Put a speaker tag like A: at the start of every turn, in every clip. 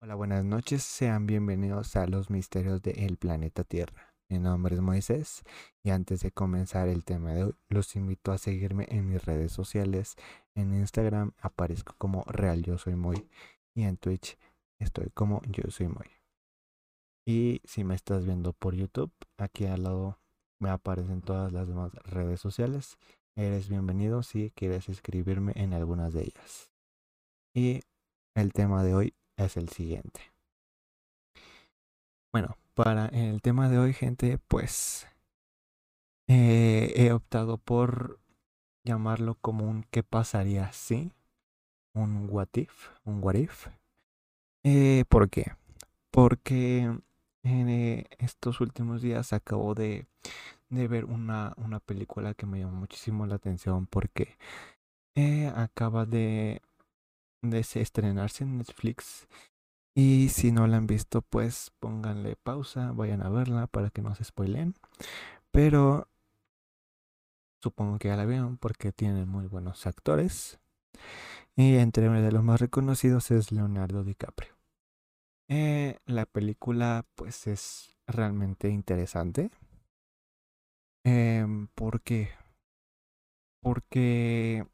A: Hola, buenas noches, sean bienvenidos a los misterios del planeta Tierra. Mi nombre es Moisés y antes de comenzar el tema de hoy, los invito a seguirme en mis redes sociales. En Instagram aparezco como Real Yo Soy y en Twitch estoy como Yo Soy Muy. Y si me estás viendo por YouTube, aquí al lado me aparecen todas las demás redes sociales. Eres bienvenido si quieres escribirme en algunas de ellas. Y el tema de hoy es el siguiente. Bueno, para el tema de hoy, gente, pues eh, he optado por llamarlo como un ¿qué pasaría si? Un what if, un what if. Eh, ¿Por qué? Porque en eh, estos últimos días acabo de, de ver una, una, película que me llamó muchísimo la atención porque acaba de de estrenarse en Netflix. Y si no la han visto, pues pónganle pausa, vayan a verla para que no se spoilen. Pero supongo que ya la vieron porque tiene muy buenos actores. Y entre uno de los más reconocidos es Leonardo DiCaprio. Eh, la película pues es realmente interesante. Eh, ¿Por qué? Porque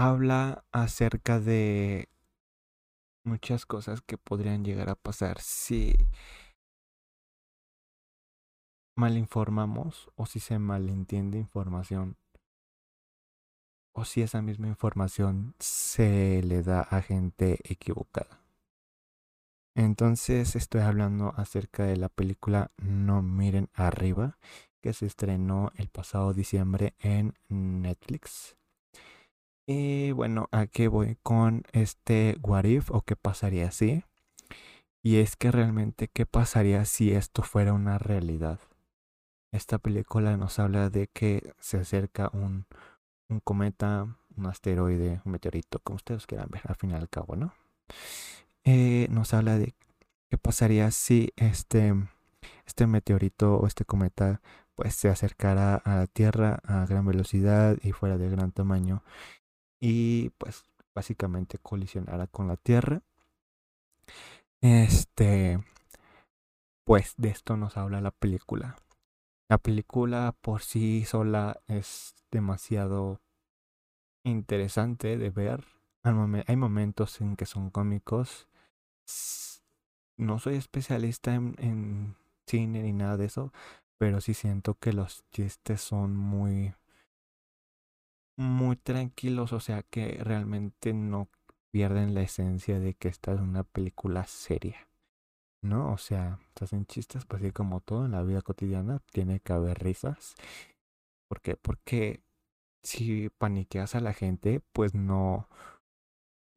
A: habla acerca de muchas cosas que podrían llegar a pasar si malinformamos o si se malentiende información o si esa misma información se le da a gente equivocada. Entonces estoy hablando acerca de la película No miren arriba que se estrenó el pasado diciembre en Netflix. Y bueno, ¿a qué voy con este what if o qué pasaría si? Y es que realmente, ¿qué pasaría si esto fuera una realidad? Esta película nos habla de que se acerca un, un cometa, un asteroide, un meteorito, como ustedes quieran ver, al fin y al cabo, ¿no? Eh, nos habla de qué pasaría si este, este meteorito o este cometa pues se acercara a la Tierra a gran velocidad y fuera de gran tamaño y pues básicamente colisionara con la Tierra. Este, pues de esto nos habla la película. La película por sí sola es demasiado interesante de ver. Hay momentos en que son cómicos. No soy especialista en, en cine ni nada de eso, pero sí siento que los chistes son muy muy tranquilos, o sea que realmente no pierden la esencia de que esta es una película seria. ¿No? O sea, se hacen chistes, pues así como todo en la vida cotidiana, tiene que haber risas. ¿Por qué? Porque si paniqueas a la gente, pues no,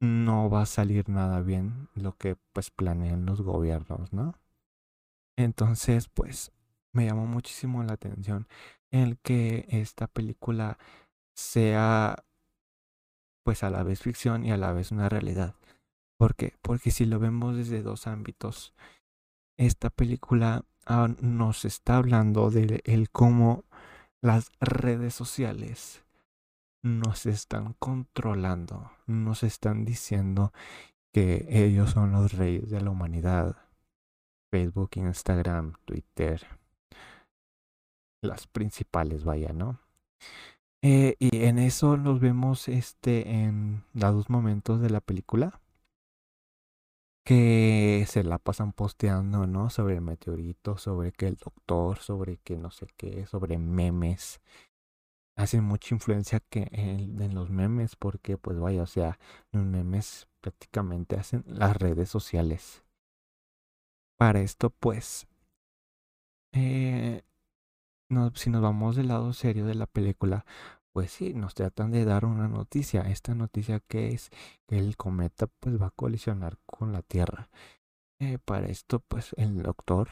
A: no va a salir nada bien lo que pues planean los gobiernos, ¿no? Entonces, pues me llamó muchísimo la atención el que esta película sea pues a la vez ficción y a la vez una realidad. ¿Por qué? Porque si lo vemos desde dos ámbitos, esta película ah, nos está hablando de el cómo las redes sociales nos están controlando, nos están diciendo que ellos son los reyes de la humanidad. Facebook, Instagram, Twitter, las principales, vaya, ¿no? Eh, y en eso nos vemos este, en dados momentos de la película que se la pasan posteando, ¿no? Sobre el meteorito, sobre que el doctor, sobre que no sé qué, sobre memes. Hacen mucha influencia que en, los memes, porque pues vaya, o sea, los memes prácticamente hacen las redes sociales. Para esto, pues, eh, no, si nos vamos del lado serio de la película, pues sí, nos tratan de dar una noticia. Esta noticia que es que el cometa pues va a colisionar con la Tierra. Eh, para esto, pues el doctor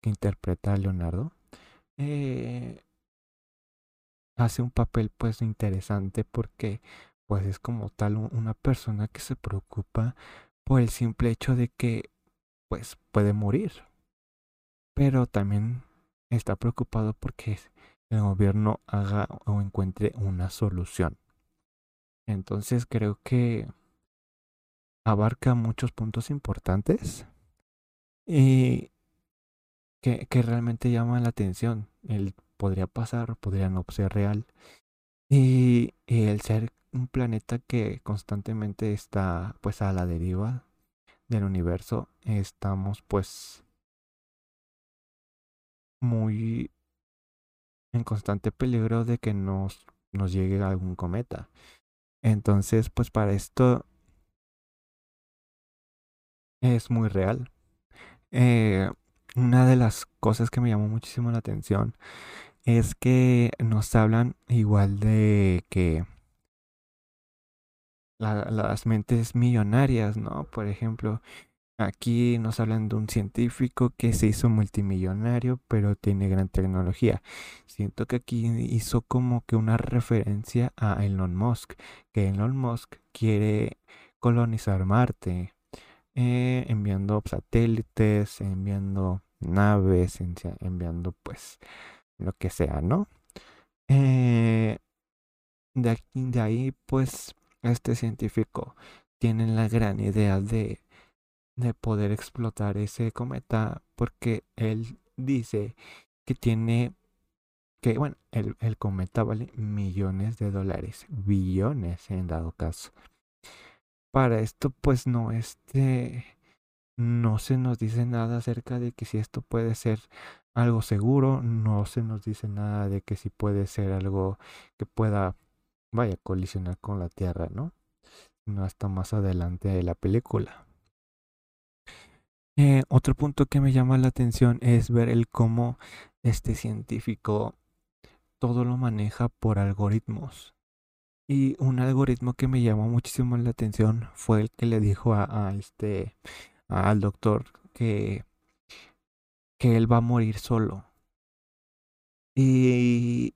A: que interpreta a Leonardo eh, hace un papel pues interesante porque pues es como tal una persona que se preocupa por el simple hecho de que pues puede morir. Pero también está preocupado porque el gobierno haga o encuentre una solución. Entonces creo que abarca muchos puntos importantes y que, realmente llaman la atención. El podría pasar, podría no ser real. Y, y el ser un planeta que constantemente está pues a la deriva del universo, estamos pues muy en constante peligro de que nos, nos llegue algún cometa. Entonces, pues para esto es muy real. Eh, una de las cosas que me llamó muchísimo la atención es que nos hablan igual de que las mentes millonarias, ¿no? Por ejemplo, aquí nos hablan de un científico que se hizo multimillonario, pero tiene gran tecnología. Siento que aquí hizo como que una referencia a Elon Musk, que Elon Musk quiere colonizar Marte, eh, enviando satélites, enviando naves, enviando pues lo que sea, ¿no? Eh, de, ahí pues este científico tiene la gran idea de, de poder explotar ese cometa porque él dice que tiene que, bueno, el, el cometa vale millones de dólares, billones en dado caso. Para esto, pues no, este, no se nos dice nada acerca de que si esto puede ser algo seguro, no se nos dice nada de que si puede ser algo que pueda vaya colisionar con la Tierra, ¿no? No hasta más adelante de la película. Eh, otro punto que me llama la atención es ver el cómo este científico todo lo maneja por algoritmos. Y un algoritmo que me llamó muchísimo la atención fue el que le dijo a, este al doctor que que él va a morir solo. Y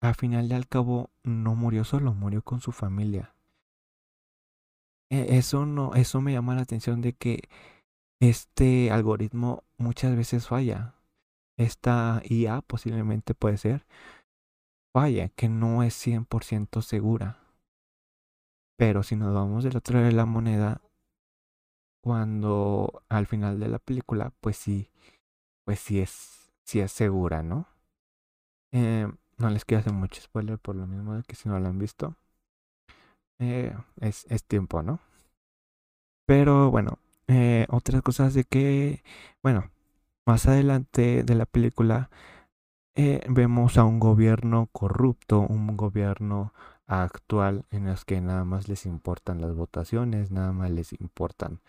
A: al final y al cabo no murió solo, murió con su familia. E, eso no, eso me llama la atención de que este algoritmo muchas veces falla. Esta IA posiblemente puede ser falla, que no es 100% segura. Pero si nos vamos del otro lado de la moneda, cuando al final de la película, pues sí, pues sí es, sí es segura, ¿no? Eh, no les quiero hacer mucho spoiler por lo mismo de que si no lo han visto, eh, es, es tiempo, ¿no? Pero bueno, eh, otras cosas de que, bueno, más adelante de la película eh, vemos a un gobierno corrupto, un gobierno actual en los que nada más les importan las votaciones, nada más les importan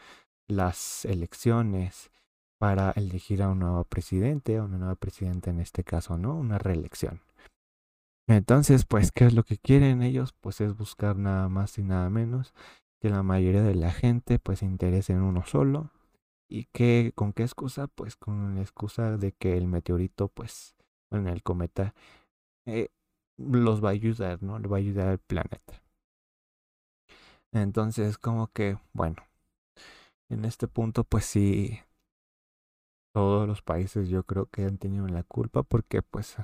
A: las elecciones para elegir a un nuevo presidente, a una nueva presidenta en este caso, ¿no? Una reelección. Entonces, pues, ¿qué es lo que quieren ellos? Pues es buscar nada más y nada menos que la mayoría de la gente pues se interese en uno solo. ¿Y que con qué excusa? Pues con la excusa de que el meteorito, pues, en el cometa, eh, los va a ayudar, ¿no? Le va a ayudar al planeta. Entonces, como que, bueno, en este punto, pues sí, todos los países yo creo que han tenido la culpa porque, pues,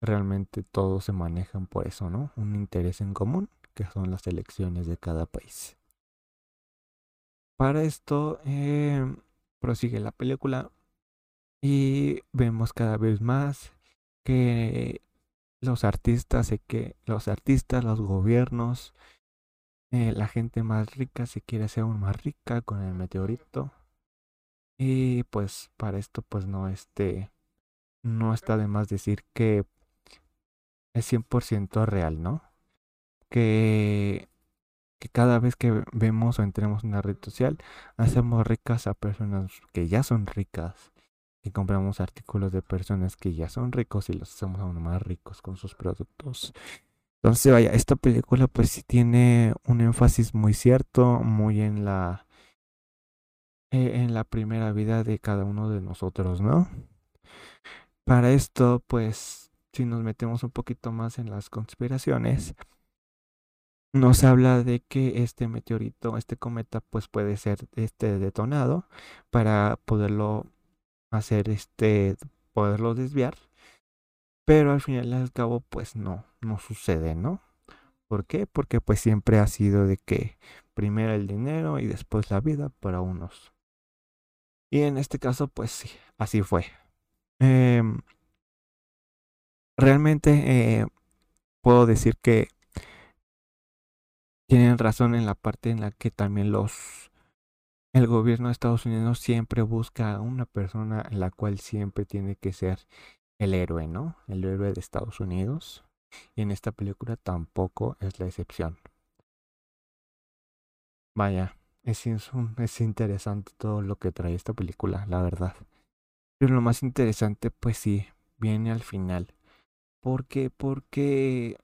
A: realmente todos se manejan por eso, ¿no? Un interés en común, que son las elecciones de cada país. Para esto, eh, prosigue la película y vemos cada vez más que los artistas, que los artistas, los gobiernos, eh, la gente más rica se quiere hacer aún más rica con el meteorito. Y pues para esto pues no este no está de más decir que es 100% real, ¿no? Que, que cada vez que vemos o entremos en una red social, hacemos ricas a personas que ya son ricas. Y compramos artículos de personas que ya son ricos y los hacemos aún más ricos con sus productos. Entonces, vaya, esta película pues sí tiene un énfasis muy cierto, muy en la eh, en la primera vida de cada uno de nosotros, ¿no? Para esto, pues si nos metemos un poquito más en las conspiraciones, nos habla de que este meteorito, este cometa, pues puede ser este detonado para poderlo hacer este, poderlo desviar. Pero al final al cabo, pues no, no sucede, ¿no? ¿Por qué? Porque pues siempre ha sido de que primero el dinero y después la vida para unos. Y en este caso, pues sí, así fue. Em, realmente eh, puedo decir que tienen razón en la parte en la que también los el gobierno de Estados Unidos siempre busca a una persona en la cual siempre tiene que ser el héroe, ¿no? El héroe de Estados Unidos. Y en esta película tampoco es la excepción. Vaya, es, es interesante todo lo que trae esta película, la verdad. Pero lo más interesante, pues sí, viene al final. ¿Por qué? Porque...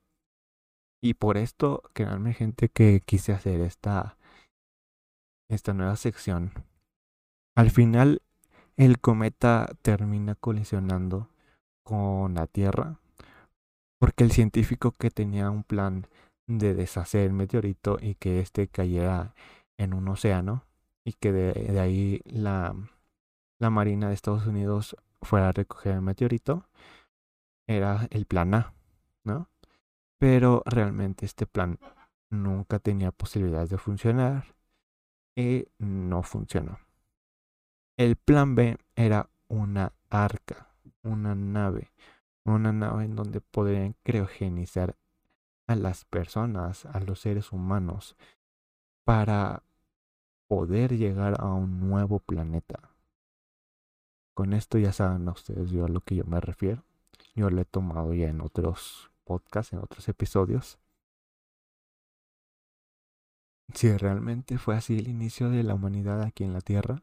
A: Y por esto, créanme gente que quise hacer esta, esta nueva sección. Al final, el cometa termina colisionando con la Tierra porque el científico que tenía un plan de deshacer el meteorito y que éste cayera en un océano y que de, ahí la, la Marina de Estados Unidos fuera a recoger el meteorito, era el plan A, ¿no? Pero realmente este plan nunca tenía posibilidades de funcionar y no funcionó. El plan B era una arca, una nave, una nave en donde podrían criogenizar a las personas, a los seres humanos, para poder llegar a un nuevo planeta. Con esto ya saben ustedes yo a lo que yo me refiero. Yo lo he tomado ya en otros podcasts, en otros episodios. Si realmente fue así el inicio de la humanidad aquí en la Tierra,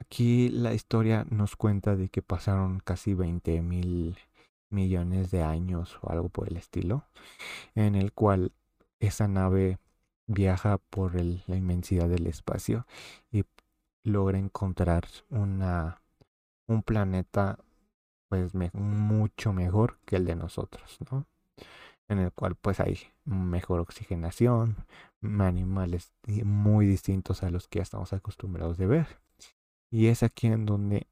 A: Aquí la historia nos cuenta de que pasaron casi 20 mil millones de años o algo por el estilo, en el cual esa nave viaja por la inmensidad del espacio y logra encontrar una, un planeta pues mucho mejor que el de nosotros, ¿no? En el cual pues hay mejor oxigenación, animales muy distintos a los que ya estamos acostumbrados de ver. Y es aquí en donde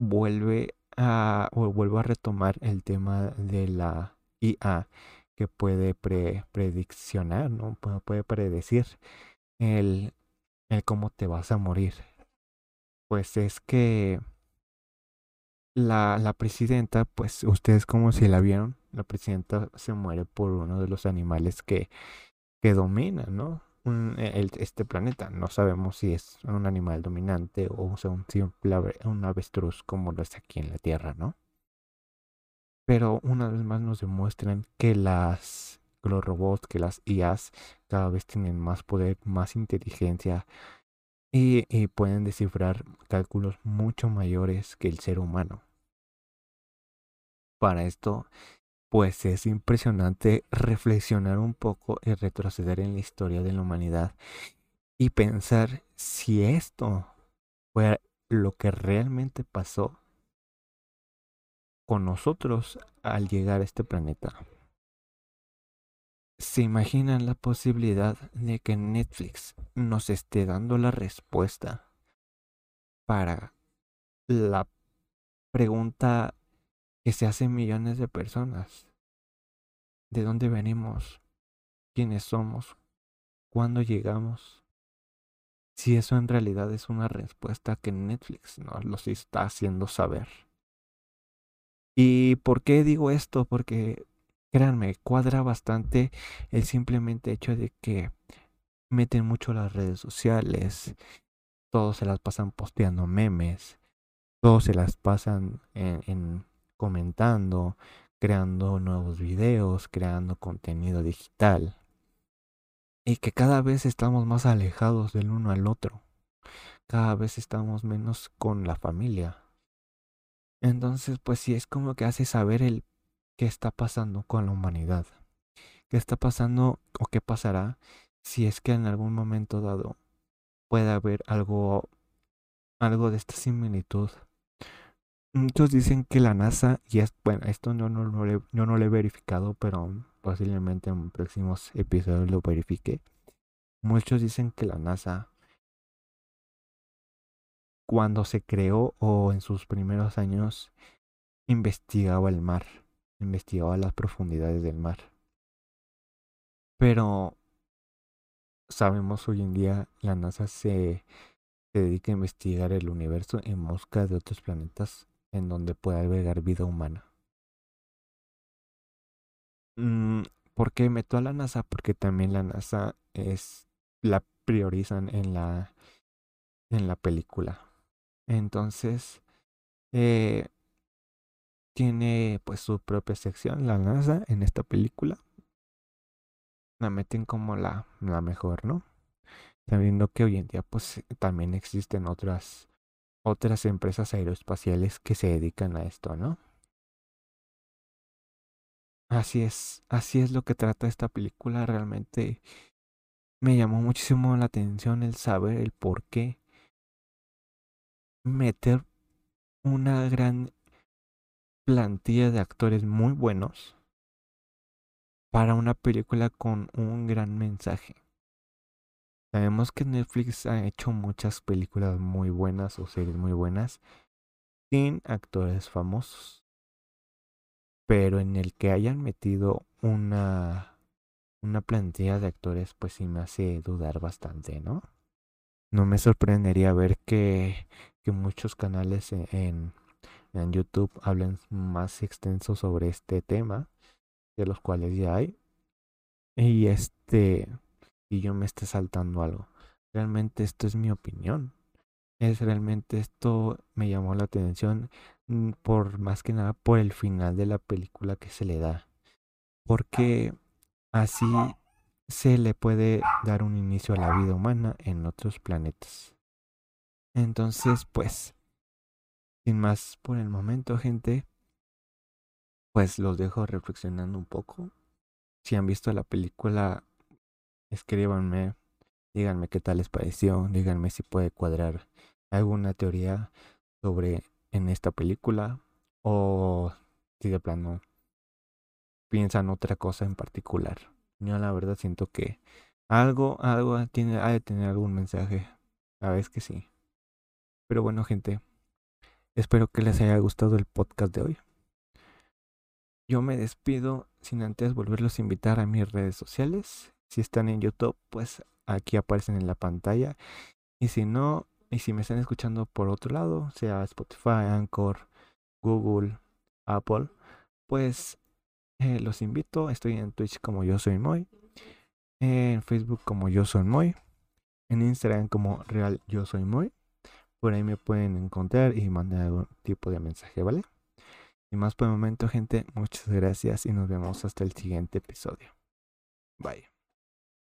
A: vuelve a, vuelvo a retomar el tema de la IA que puede prediccionar, ¿no? Puede predecir el cómo te vas a morir. Pues es que la, la presidenta, pues ustedes como si la vieron, la presidenta se muere por uno de los animales que, que dominan, ¿no? E, este planeta. No sabemos si es un animal dominante o sea, un un avestruz como lo es aquí en la Tierra, ¿no? Pero una vez más nos demuestran que las los robots, que las IAs cada vez tienen más poder, más inteligencia y, pueden descifrar cálculos mucho mayores que el ser humano. Para esto pues es impresionante reflexionar un poco y retroceder en la historia de la humanidad y pensar si esto fue lo que realmente pasó con nosotros al llegar a este planeta. ¿Se imaginan la posibilidad de que Netflix nos esté dando la respuesta para la pregunta que se hacen millones de personas. ¿De dónde venimos? ¿Quiénes somos? ¿Cuándo llegamos? Si eso en realidad es una respuesta que Netflix nos los está haciendo saber. ¿Y por qué digo esto? Porque, créanme, cuadra bastante el simplemente hecho de que meten mucho las redes sociales, todos se las pasan posteando memes, todos se las pasan en, en comentando, creando nuevos videos, creando contenido digital. Y que cada vez estamos más alejados del uno al otro. Cada vez estamos menos con la familia. Entonces, pues sí, es como que hace saber el qué está pasando con la humanidad. ¿Qué está pasando o qué pasará si es que en algún momento dado puede haber algo algo de esta similitud Muchos dicen que la NASA, y es, bueno, esto yo no lo he verificado, pero posiblemente en próximos episodios lo verifique. Muchos dicen que la NASA, cuando se creó o en sus primeros años, investigaba el mar, investigaba las profundidades del mar. Pero sabemos hoy en día la NASA se, se dedica a investigar el universo en busca de otros planetas en donde pueda albergar vida humana. Mm, ¿Por qué meto a la NASA? Porque también la NASA es la priorizan en la en la película. Entonces, eh, tiene pues su propia sección, la NASA, en esta película. La meten como la, la mejor, ¿no? Sabiendo que hoy en día pues también existen otras otras empresas aeroespaciales que se dedican a esto, ¿no? Así es, así es lo que trata esta película. Realmente me llamó muchísimo la atención el saber el por qué meter una gran plantilla de actores muy buenos para una película con un gran mensaje. Sabemos que Netflix ha hecho muchas películas muy buenas o series muy buenas sin actores famosos. Pero en el que hayan metido una una plantilla de actores pues sí me hace dudar bastante, ¿no? No me sorprendería ver que, que muchos canales en, en YouTube hablen más extenso sobre este tema, de los cuales ya hay. Y este y yo me esté saltando algo. Realmente esto es mi opinión. Es realmente esto me llamó la atención mm, por más que nada por el final de la película que se le da. Porque así se le puede dar un inicio a la vida humana en otros planetas. Entonces, pues, sin más por el momento, gente, pues los dejo reflexionando un poco. Si han visto la película, escríbanme, díganme qué tal les pareció, díganme si puede cuadrar alguna teoría sobre en esta película o si de plano piensan otra cosa en particular. Yo la verdad siento que algo, algo tiene, ha de tener algún mensaje. A veces que sí. Pero bueno, gente, espero que les haya gustado el podcast de hoy. Yo me despido sin antes volverlos a invitar a mis redes sociales. Si están en YouTube, pues aquí aparecen en la pantalla. Y si no, y si me están escuchando por otro lado, sea Spotify, Anchor, Google, Apple, pues eh, los invito. Estoy en Twitch como yo soy Moy. En Facebook como yo soy Moy. En Instagram como real yo soy Moy. Por ahí me pueden encontrar y mandar algún tipo de mensaje, ¿vale? Y más por el momento, gente, muchas gracias y nos vemos hasta el siguiente episodio. Bye.